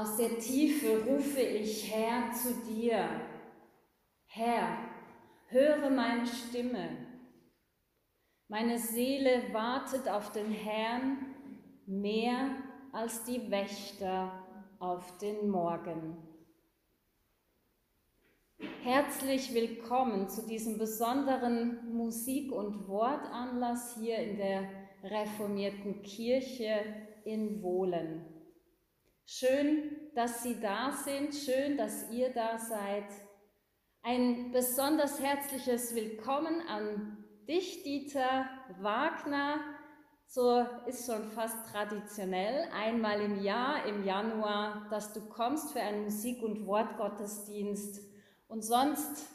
Aus der Tiefe rufe ich Herr zu dir. Herr, höre meine Stimme. Meine Seele wartet auf den Herrn mehr als die Wächter auf den Morgen. Herzlich willkommen zu diesem besonderen Musik- und Wortanlass hier in der reformierten Kirche in Wohlen. Schön, dass Sie da sind, schön, dass ihr da seid. Ein besonders herzliches Willkommen an dich, Dieter Wagner. So ist schon fast traditionell, einmal im Jahr, im Januar, dass du kommst für einen Musik- und Wortgottesdienst. Und sonst,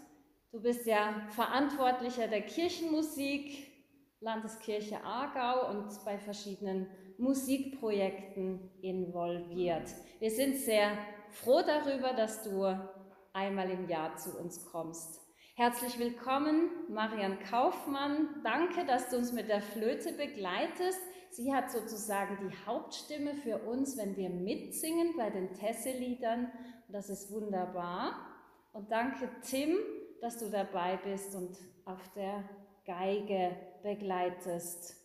du bist ja Verantwortlicher der Kirchenmusik, Landeskirche Aargau und bei verschiedenen Musikprojekten involviert. Wir sind sehr froh darüber, dass du einmal im Jahr zu uns kommst. Herzlich willkommen, Marian Kaufmann. Danke, dass du uns mit der Flöte begleitest. Sie hat sozusagen die Hauptstimme für uns, wenn wir mitsingen bei den Tesseliedern. Das ist wunderbar. Und danke, Tim, dass du dabei bist und auf der Geige begleitest.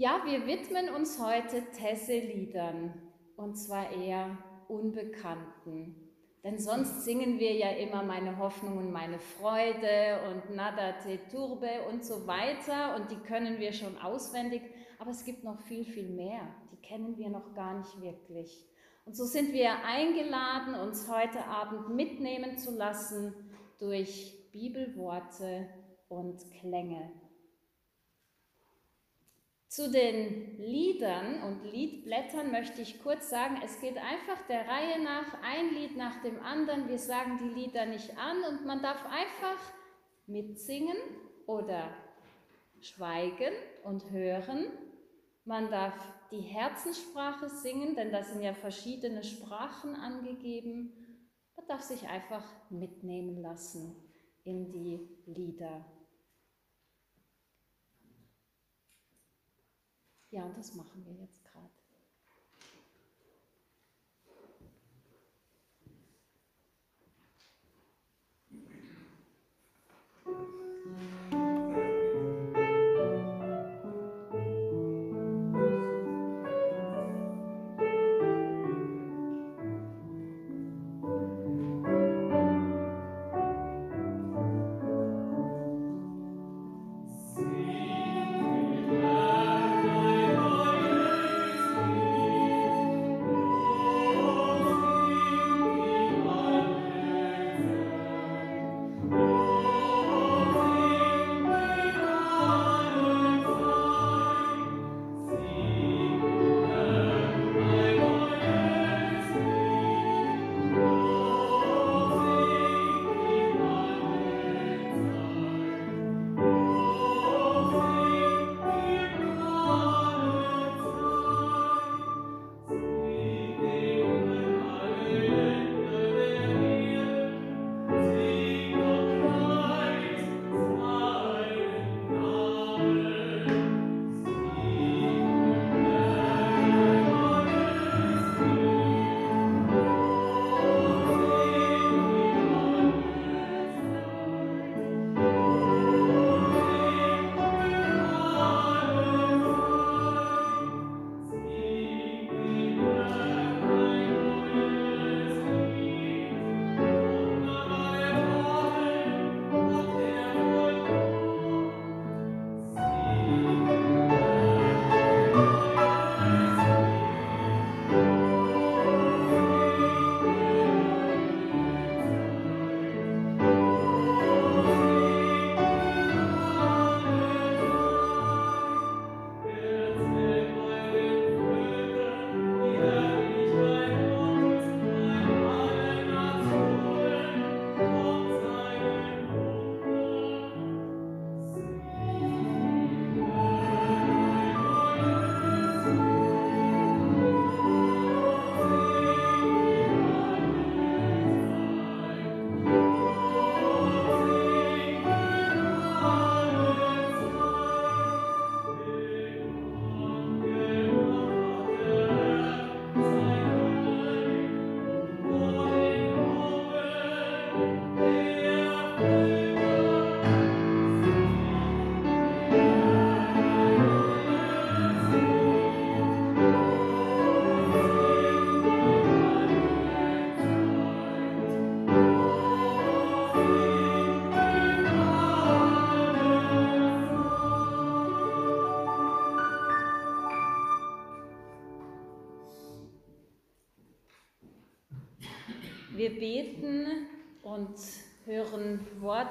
Ja, wir widmen uns heute Tesseliedern und zwar eher Unbekannten. Denn sonst singen wir ja immer meine Hoffnung und meine Freude und Nada te Turbe und so weiter und die können wir schon auswendig, aber es gibt noch viel, viel mehr, die kennen wir noch gar nicht wirklich. Und so sind wir eingeladen, uns heute Abend mitnehmen zu lassen durch Bibelworte und Klänge. Zu den Liedern und Liedblättern möchte ich kurz sagen, es geht einfach der Reihe nach, ein Lied nach dem anderen. Wir sagen die Lieder nicht an und man darf einfach mitsingen oder schweigen und hören. Man darf die Herzenssprache singen, denn da sind ja verschiedene Sprachen angegeben. Man darf sich einfach mitnehmen lassen in die Lieder. Ja, und das machen wir jetzt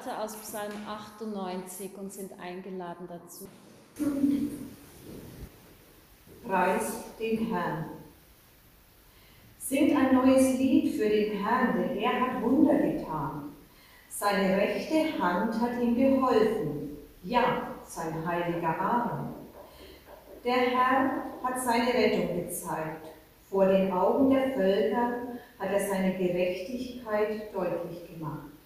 Worte aus Psalm 98 und sind eingeladen dazu. Preis den Herrn. Singt ein neues Lied für den Herrn, denn er hat Wunder getan. Seine rechte Hand hat ihm geholfen, ja, sein heiliger Arm. Der Herr hat seine Rettung gezeigt. Vor den Augen der Völker hat er seine Gerechtigkeit deutlich gemacht.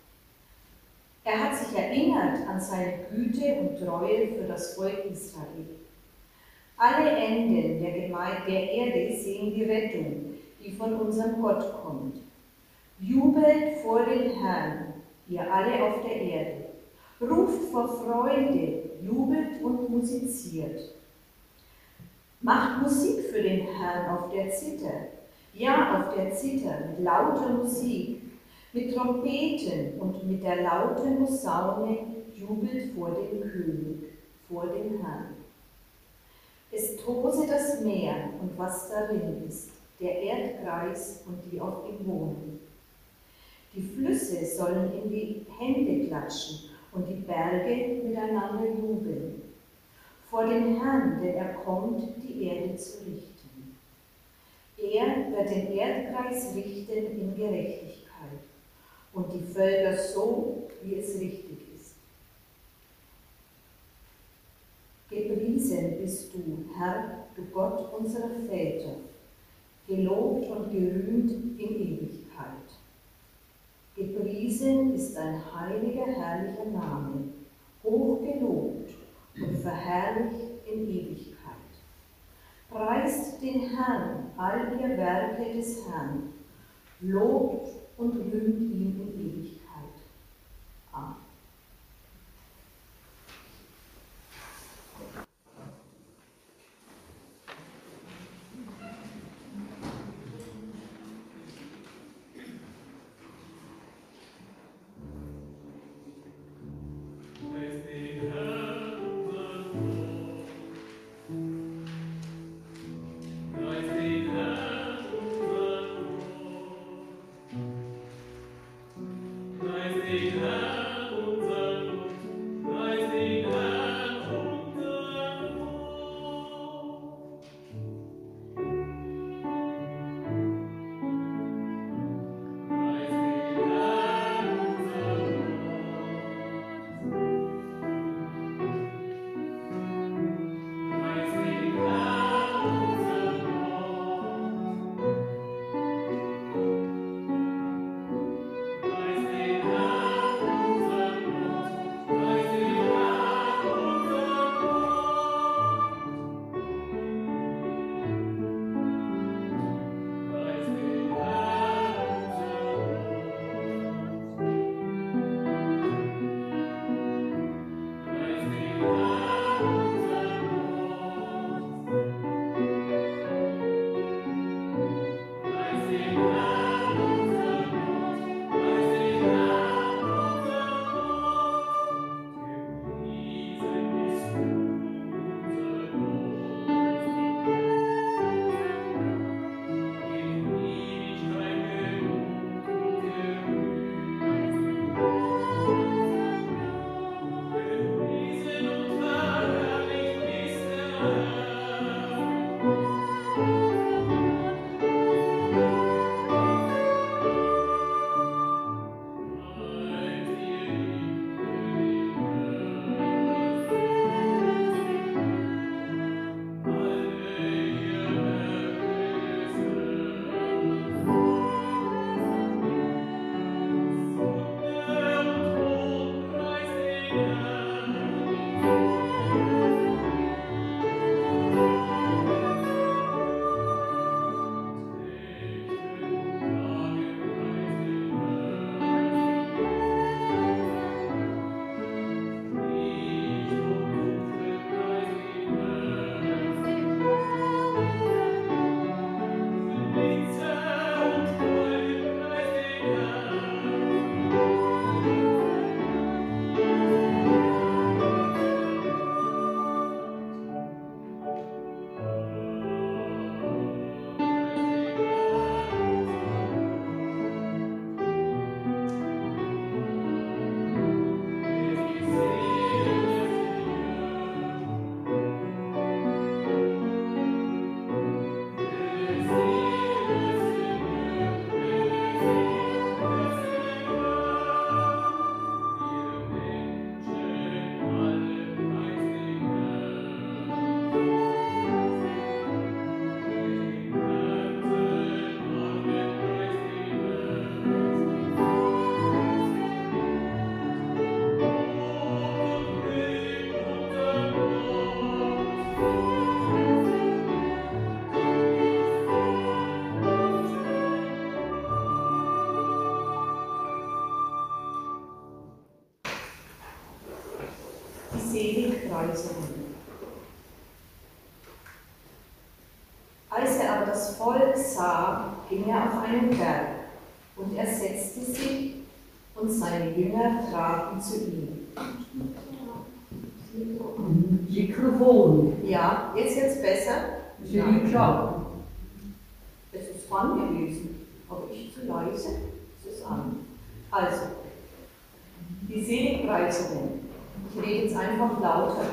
Er hat sich erinnert an seine Güte und Treue für das Volk Israel. Alle Enden der, der Erde sehen die Rettung, die von unserem Gott kommt. Jubelt vor den Herrn, ihr alle auf der Erde. Ruft vor Freude, jubelt und musiziert. Macht Musik für den Herrn auf der Zither. Ja, auf der Zither mit lauter Musik, mit Trompeten und mit der lauten Posaune jubelt vor dem König, vor dem Herrn. Es tose das Meer und was darin ist, der Erdkreis und die auf ihm wohnen. Die Flüsse sollen in die Hände klatschen und die Berge miteinander jubeln. Vor dem Herrn, denn er kommt, die Erde zu richten. Er wird den Erdkreis richten in Gerechtigkeit und die Völker so, wie es richtig ist. Gepriesen bist du, Herr, du Gott unserer Väter, gelobt und gerühmt in Ewigkeit. Gepriesen ist dein heiliger, herrlicher Name, hoch gelobt und verherrlicht in Ewigkeit. Preist den Herrn, all ihr Werke des Herrn, lobt und rühmt ihn in Ewigkeit. Ging er auf einen Berg und er setzte sich und seine Jünger traten zu ihm. Mikrofon. Ja, jetzt wird's besser. Ist ja nicht klar. Es ist dran gewesen, aber ich zu leise. Es ist an. Also, die Seligpreisungen. Ich rede jetzt einfach lauter.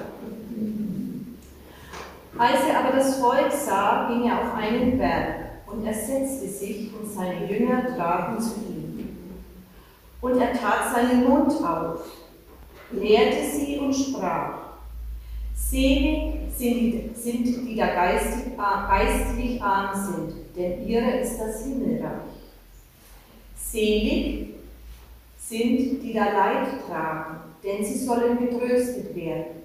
Als er aber das Volk sah, ging er auf einen Berg und er setzte sich und seine Jünger traten zu ihm. Und er tat seinen Mund auf, lehrte sie und sprach, Selig sind die, sind die da geistig, geistlich arm sind, denn ihrer ist das Himmelreich. Selig sind die da Leid tragen, denn sie sollen getröstet werden.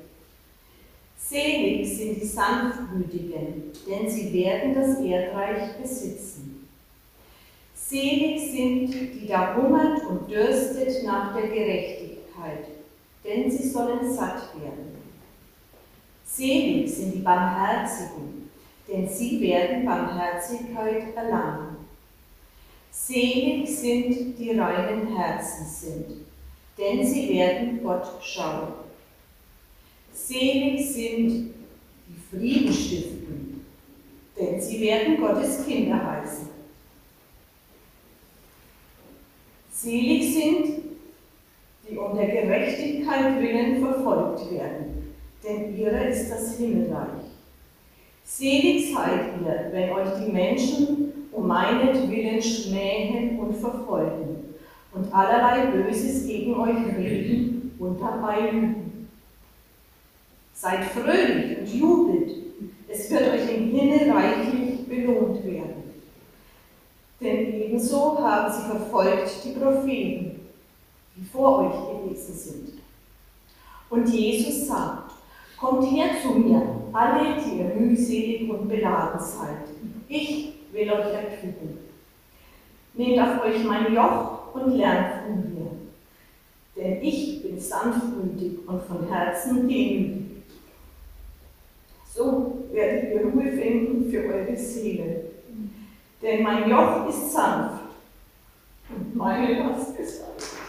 Selig sind die Sanftmütigen, denn sie werden das Erdreich besitzen. Selig sind die da hungert und dürstet nach der Gerechtigkeit, denn sie sollen satt werden. Selig sind die Barmherzigen, denn sie werden Barmherzigkeit erlangen. Selig sind die reinen Herzen sind, denn sie werden Gott schauen. Selig sind die Frieden stiften, denn sie werden Gottes Kinder heißen. Selig sind, die um der Gerechtigkeit willen verfolgt werden, denn ihrer ist das Himmelreich. Selig seid ihr, wenn euch die Menschen um meinetwillen schmähen und verfolgen und allerlei Böses gegen euch reden und dabei lügen. Seid fröhlich und jubelt, es wird euch im Himmel reichlich belohnt werden. Denn ebenso haben sie verfolgt die Propheten, die vor euch gewesen sind. Und Jesus sagt, kommt her zu mir, alle, die ihr mühselig und beladen seid. Ich will euch erquicken. Nehmt auf euch mein Joch und lernt von mir. Denn ich bin sanftmütig und von Herzen demütig. So werdet ihr Ruhe finden für eure Seele. Denn mein Joch ist sanft und meine Last ist leicht.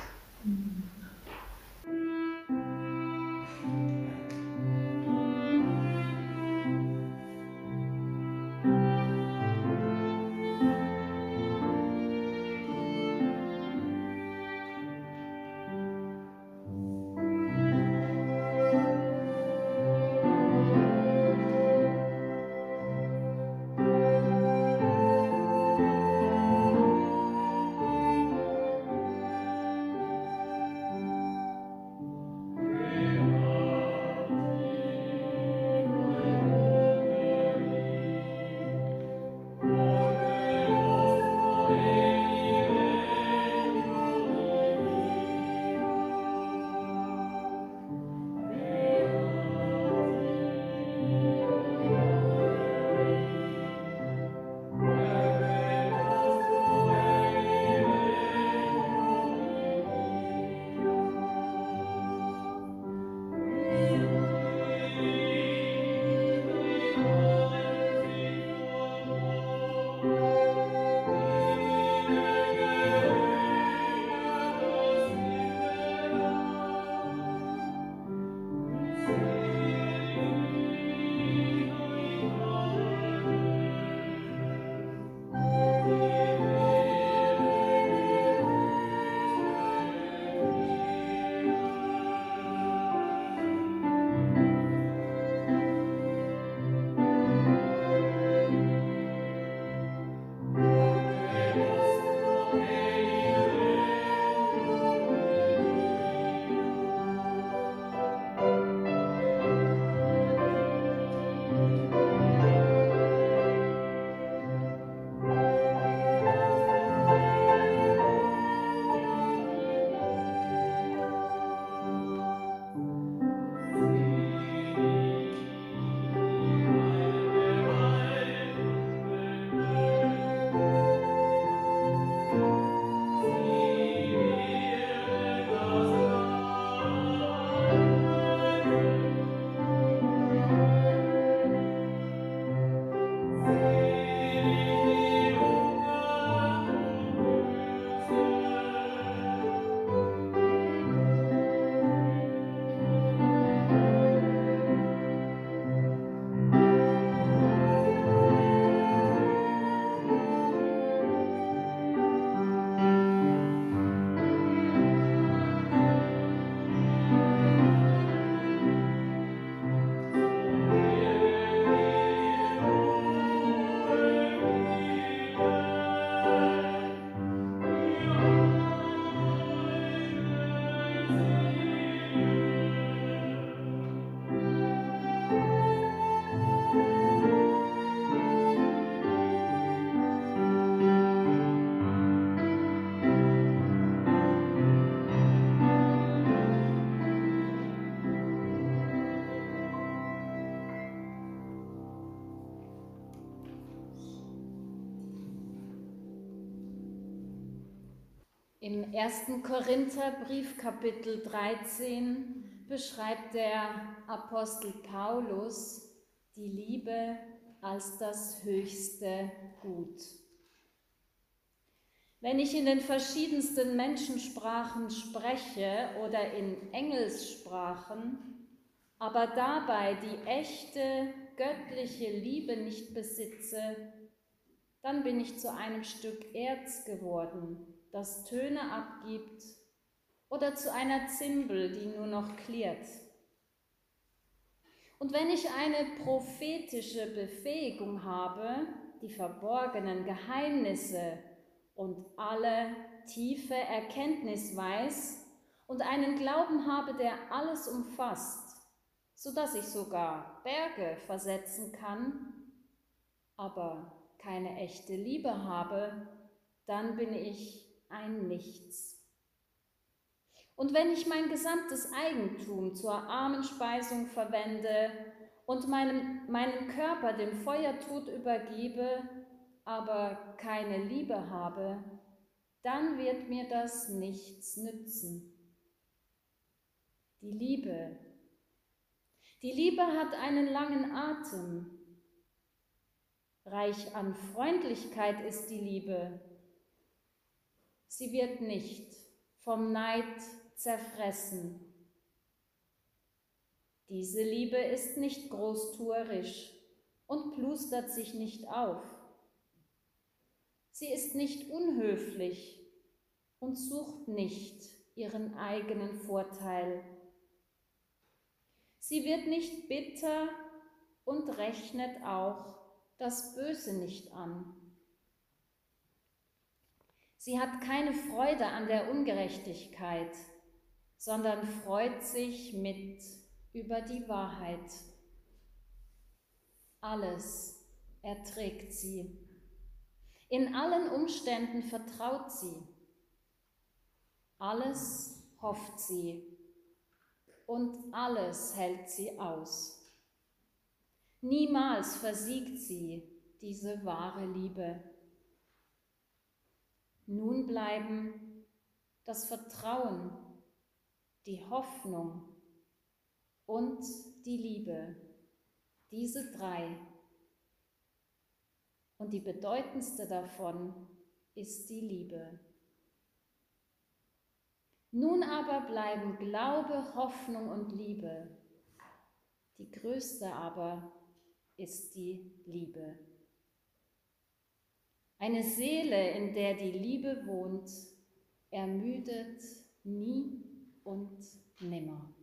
Im 1. Korintherbrief Kapitel 13 beschreibt der Apostel Paulus die Liebe als das höchste Gut. Wenn ich in den verschiedensten Menschensprachen spreche oder in Engelssprachen, aber dabei die echte göttliche Liebe nicht besitze, dann bin ich zu einem Stück Erz geworden, das Töne abgibt, oder zu einer Zimbel, die nur noch klirrt. Und wenn ich eine prophetische Befähigung habe, die verborgenen Geheimnisse und alle tiefe Erkenntnis weiß und einen Glauben habe, der alles umfasst, so dass ich sogar Berge versetzen kann, aber keine echte Liebe habe, dann bin ich ein Nichts. Und wenn ich mein gesamtes Eigentum zur Armenspeisung verwende und meinen, meinen Körper dem Feuertod übergebe, aber keine Liebe habe, dann wird mir das nichts nützen. Die Liebe. Die Liebe hat einen langen Atem. Reich an Freundlichkeit ist die Liebe. Sie wird nicht vom Neid zerfressen. Diese Liebe ist nicht großtuerisch und plustert sich nicht auf. Sie ist nicht unhöflich und sucht nicht ihren eigenen Vorteil. Sie wird nicht bitter und rechnet auch das Böse nicht an. Sie hat keine Freude an der Ungerechtigkeit, sondern freut sich mit über die Wahrheit. Alles erträgt sie. In allen Umständen vertraut sie. Alles hofft sie und alles hält sie aus. Niemals versiegt sie diese wahre Liebe. Nun bleiben das Vertrauen die Hoffnung und die Liebe. Diese drei. Und die bedeutendste davon ist die Liebe. Nun aber bleiben Glaube, Hoffnung und Liebe. Die größte aber ist die Liebe. Eine Seele, in der die Liebe wohnt, ermüdet nie und nimmer.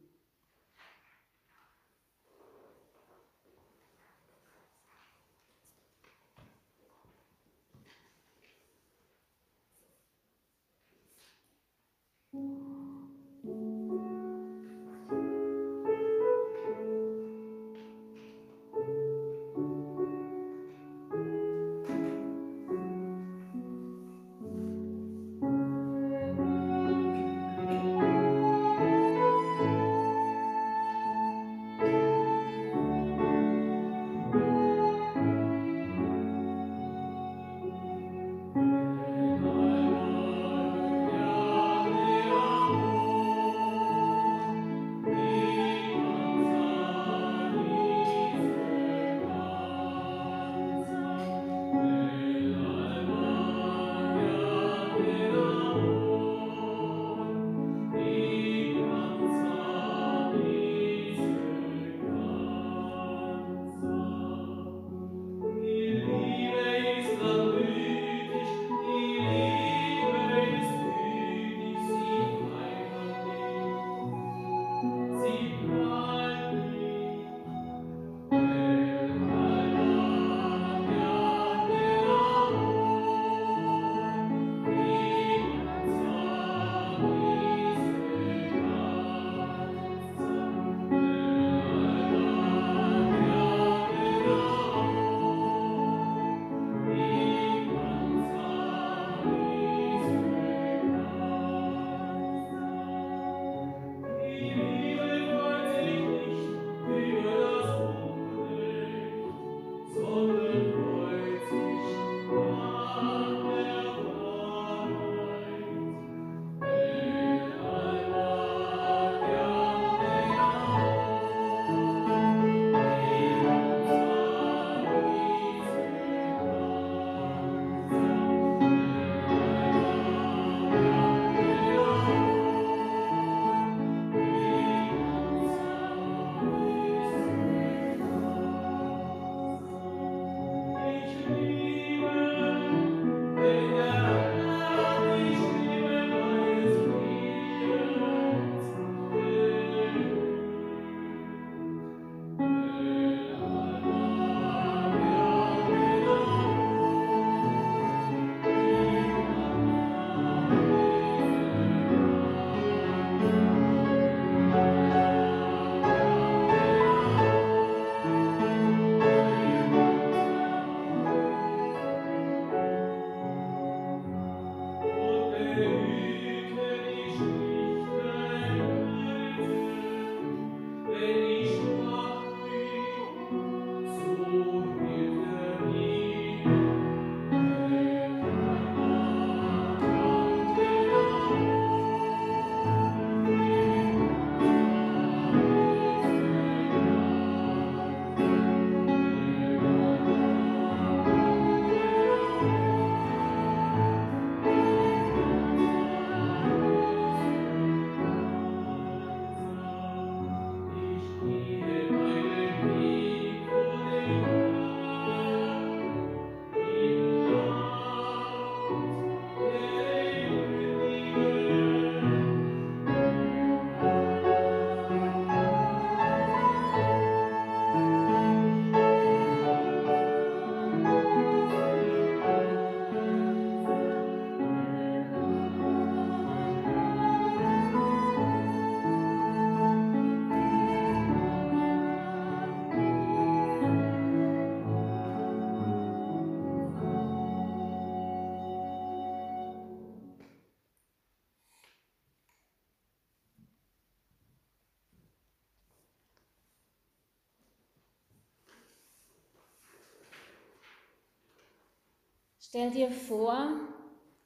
Stell dir vor,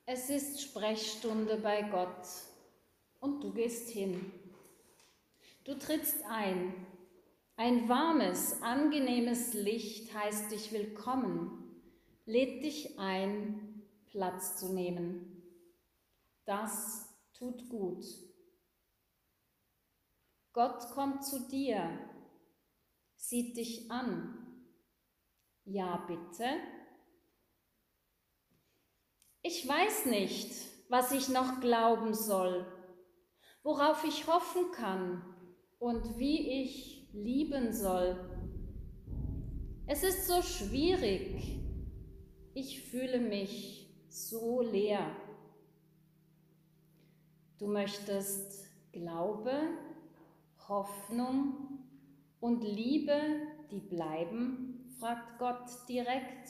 es ist Sprechstunde bei Gott und du gehst hin. Du trittst ein. Ein warmes, angenehmes Licht heißt dich willkommen, lädt dich ein, Platz zu nehmen. Das tut gut. Gott kommt zu dir, sieht dich an. Ja, bitte. Ich weiß nicht, was ich noch glauben soll, worauf ich hoffen kann und wie ich lieben soll. Es ist so schwierig. Ich fühle mich so leer. Du möchtest Glaube, Hoffnung und Liebe, die bleiben, fragt Gott direkt.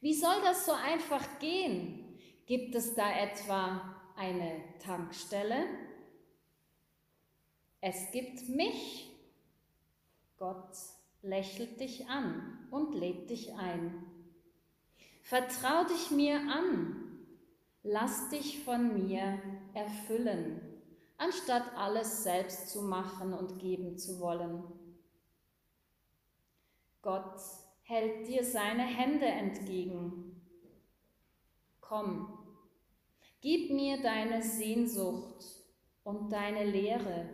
Wie soll das so einfach gehen? Gibt es da etwa eine Tankstelle? Es gibt mich. Gott lächelt dich an und lädt dich ein. Vertrau dich mir an, lass dich von mir erfüllen, anstatt alles selbst zu machen und geben zu wollen. Gott hält dir seine Hände entgegen. Komm, gib mir deine Sehnsucht und deine Lehre.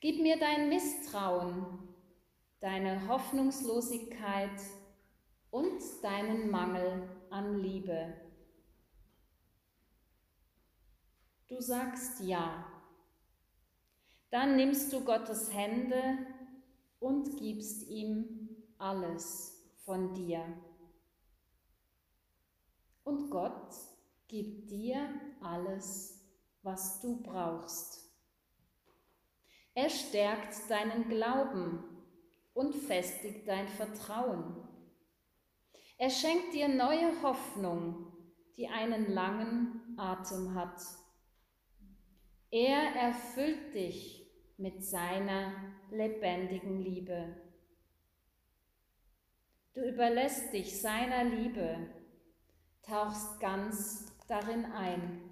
Gib mir dein Misstrauen, deine Hoffnungslosigkeit und deinen Mangel an Liebe. Du sagst ja. Dann nimmst du Gottes Hände und gibst ihm alles von dir. Und Gott gibt dir alles, was du brauchst. Er stärkt deinen Glauben und festigt dein Vertrauen. Er schenkt dir neue Hoffnung, die einen langen Atem hat. Er erfüllt dich mit seiner lebendigen Liebe. Du überlässt dich seiner Liebe, tauchst ganz darin ein.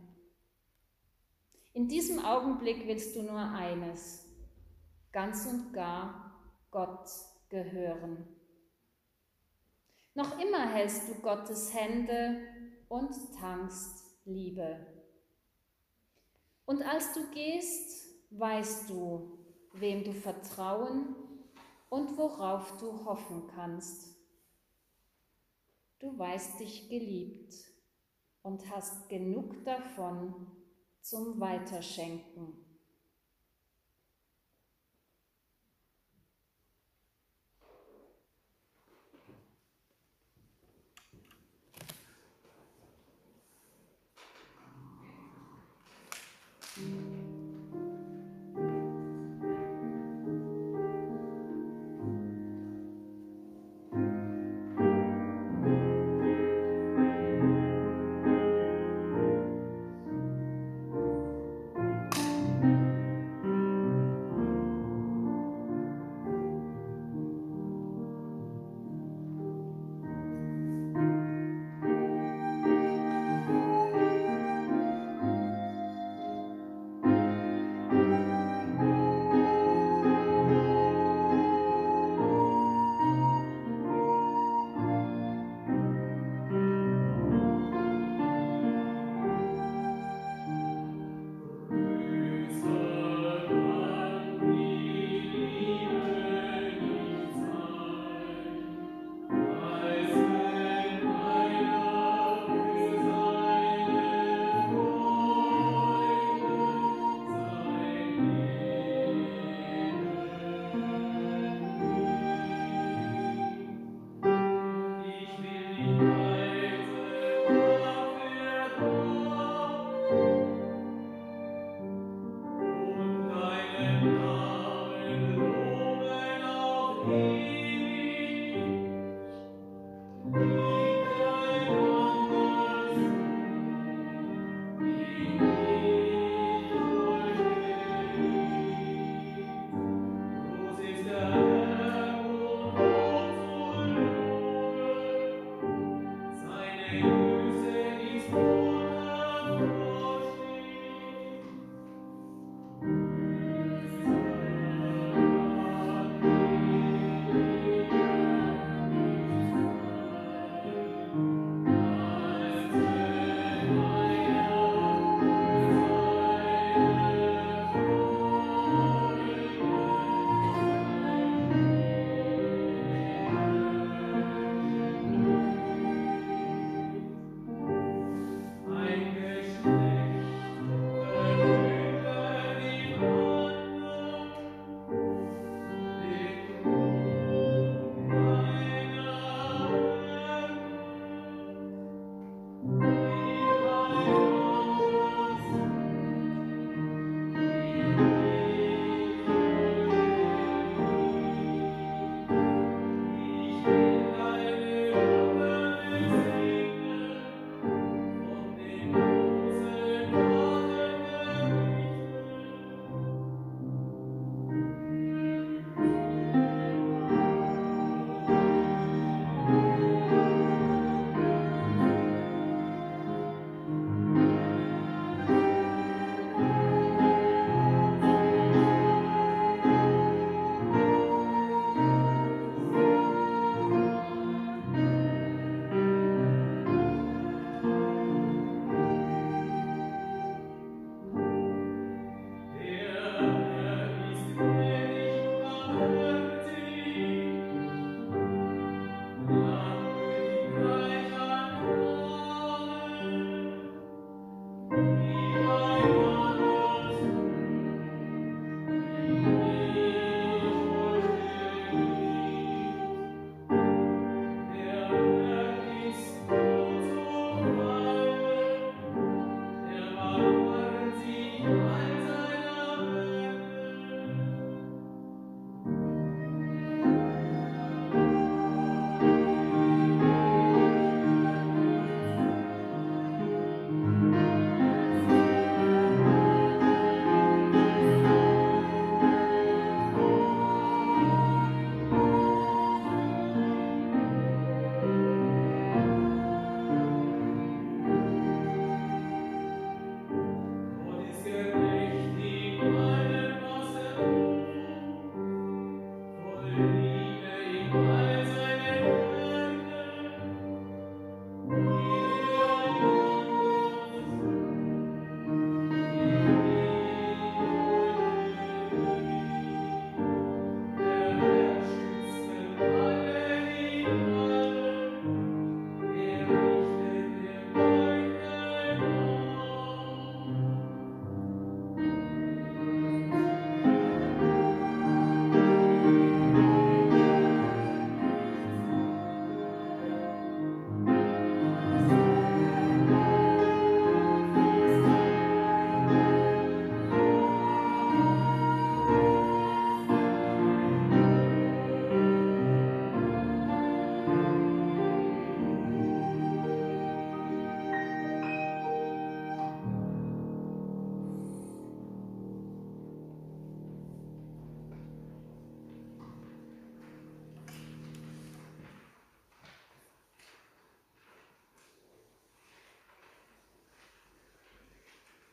In diesem Augenblick willst du nur eines, ganz und gar Gott gehören. Noch immer hältst du Gottes Hände und tankst Liebe. Und als du gehst, weißt du, wem du vertrauen und worauf du hoffen kannst. Du weißt dich geliebt und hast genug davon zum Weiterschenken.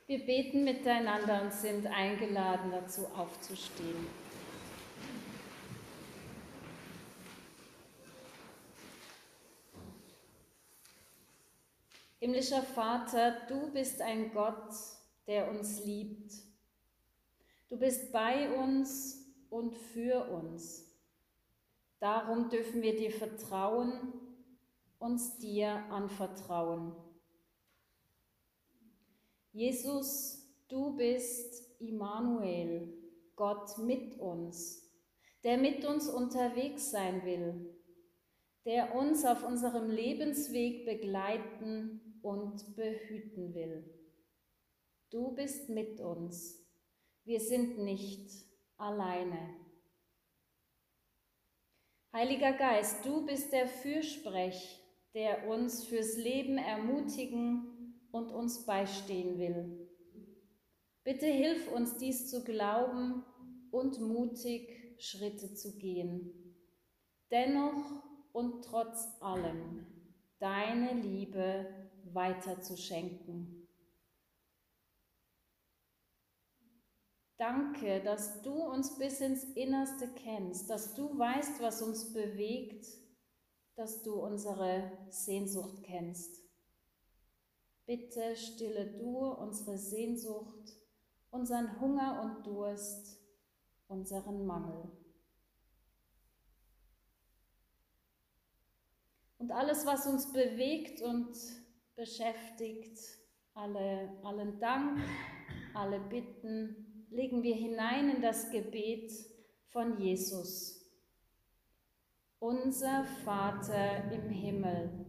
Wir beten miteinander und sind eingeladen dazu aufzustehen. Himmlischer Vater, du bist ein Gott, der uns liebt. Du bist bei uns und für uns. Darum dürfen wir dir vertrauen, uns dir anvertrauen. Jesus, du bist Immanuel, Gott mit uns, der mit uns unterwegs sein will, der uns auf unserem Lebensweg begleiten und behüten will. Du bist mit uns. Wir sind nicht alleine. Heiliger Geist, du bist der Fürsprech, der uns fürs Leben ermutigen und uns beistehen will. Bitte hilf uns dies zu glauben und mutig Schritte zu gehen. Dennoch und trotz allem deine Liebe weiterzuschenken. Danke, dass du uns bis ins Innerste kennst, dass du weißt, was uns bewegt, dass du unsere Sehnsucht kennst. Bitte stille du unsere Sehnsucht, unseren Hunger und Durst, unseren Mangel. Und alles, was uns bewegt und beschäftigt, alle, allen Dank, alle Bitten, legen wir hinein in das Gebet von Jesus. Unser Vater im Himmel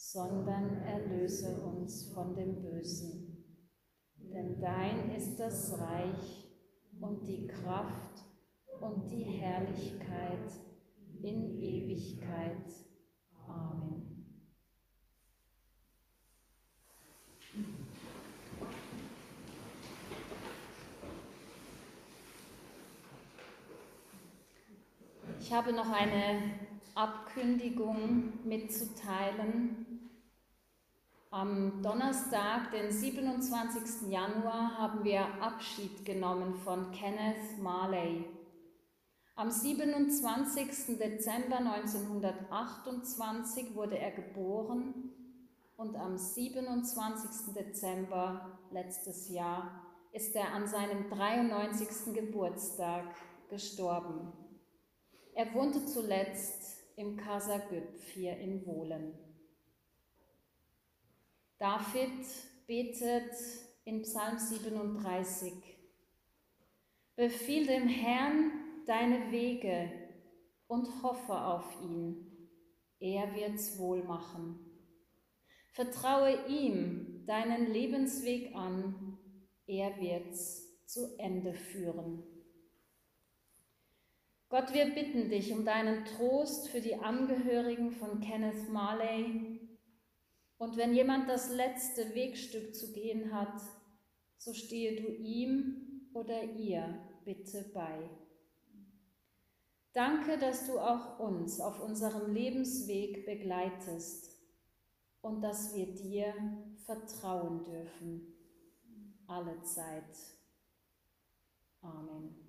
sondern erlöse uns von dem Bösen. Denn dein ist das Reich und die Kraft und die Herrlichkeit in Ewigkeit. Amen. Ich habe noch eine Abkündigung mitzuteilen. Am Donnerstag, den 27. Januar, haben wir Abschied genommen von Kenneth Marley. Am 27. Dezember 1928 wurde er geboren und am 27. Dezember letztes Jahr ist er an seinem 93. Geburtstag gestorben. Er wohnte zuletzt im Casa Güpf hier in Wohlen. David betet in Psalm 37, Befiehl dem Herrn deine Wege und hoffe auf ihn, er wird's wohl machen. Vertraue ihm deinen Lebensweg an, er wird's zu Ende führen. Gott, wir bitten dich um deinen Trost für die Angehörigen von Kenneth Marley und wenn jemand das letzte Wegstück zu gehen hat, so stehe du ihm oder ihr bitte bei. Danke, dass du auch uns auf unserem Lebensweg begleitest und dass wir dir vertrauen dürfen, alle Zeit. Amen.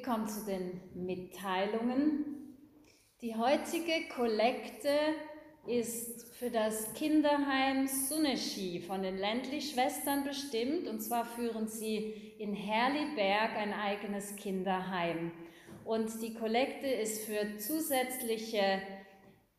Kommen zu den Mitteilungen. Die heutige Kollekte ist für das Kinderheim Sunneski von den Ländlich-Schwestern bestimmt. Und zwar führen sie in Herliberg ein eigenes Kinderheim. Und die Kollekte ist für zusätzliche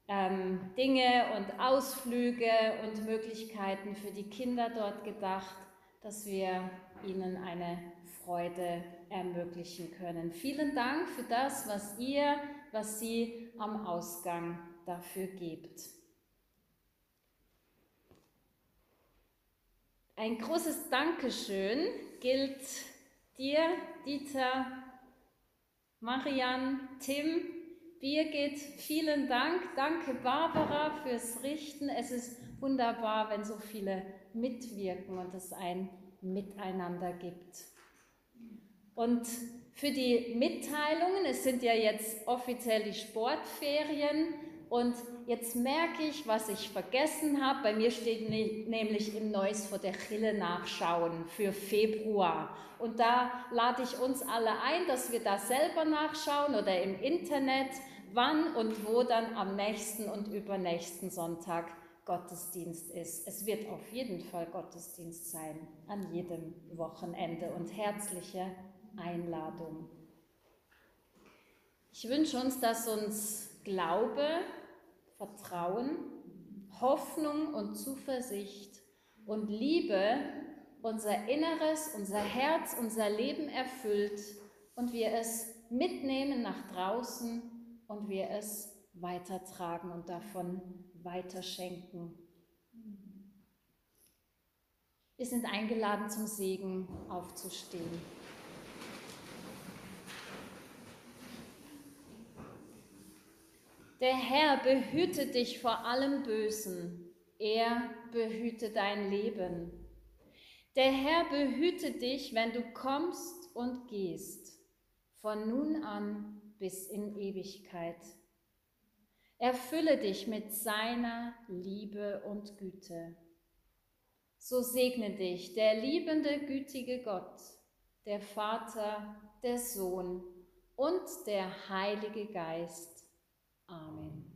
ähm, Dinge und Ausflüge und Möglichkeiten für die Kinder dort gedacht, dass wir ihnen eine Freude ermöglichen können. Vielen Dank für das, was ihr, was Sie am Ausgang dafür gebt. Ein großes Dankeschön gilt dir, Dieter, Marian, Tim, Birgit, vielen Dank. Danke, Barbara, fürs Richten. Es ist wunderbar, wenn so viele mitwirken und es ein Miteinander gibt. Und für die Mitteilungen, es sind ja jetzt offiziell die Sportferien und jetzt merke ich, was ich vergessen habe. Bei mir steht nämlich im Neues vor der Chille nachschauen für Februar. Und da lade ich uns alle ein, dass wir da selber nachschauen oder im Internet, wann und wo dann am nächsten und übernächsten Sonntag Gottesdienst ist. Es wird auf jeden Fall Gottesdienst sein an jedem Wochenende und herzliche Einladung. Ich wünsche uns, dass uns Glaube, Vertrauen, Hoffnung und Zuversicht und Liebe unser Inneres, unser Herz, unser Leben erfüllt und wir es mitnehmen nach draußen und wir es weitertragen und davon weiterschenken. Wir sind eingeladen zum Segen aufzustehen. Der Herr behüte dich vor allem Bösen, er behüte dein Leben. Der Herr behüte dich, wenn du kommst und gehst, von nun an bis in Ewigkeit. Erfülle dich mit seiner Liebe und Güte. So segne dich der liebende, gütige Gott, der Vater, der Sohn und der Heilige Geist Amen.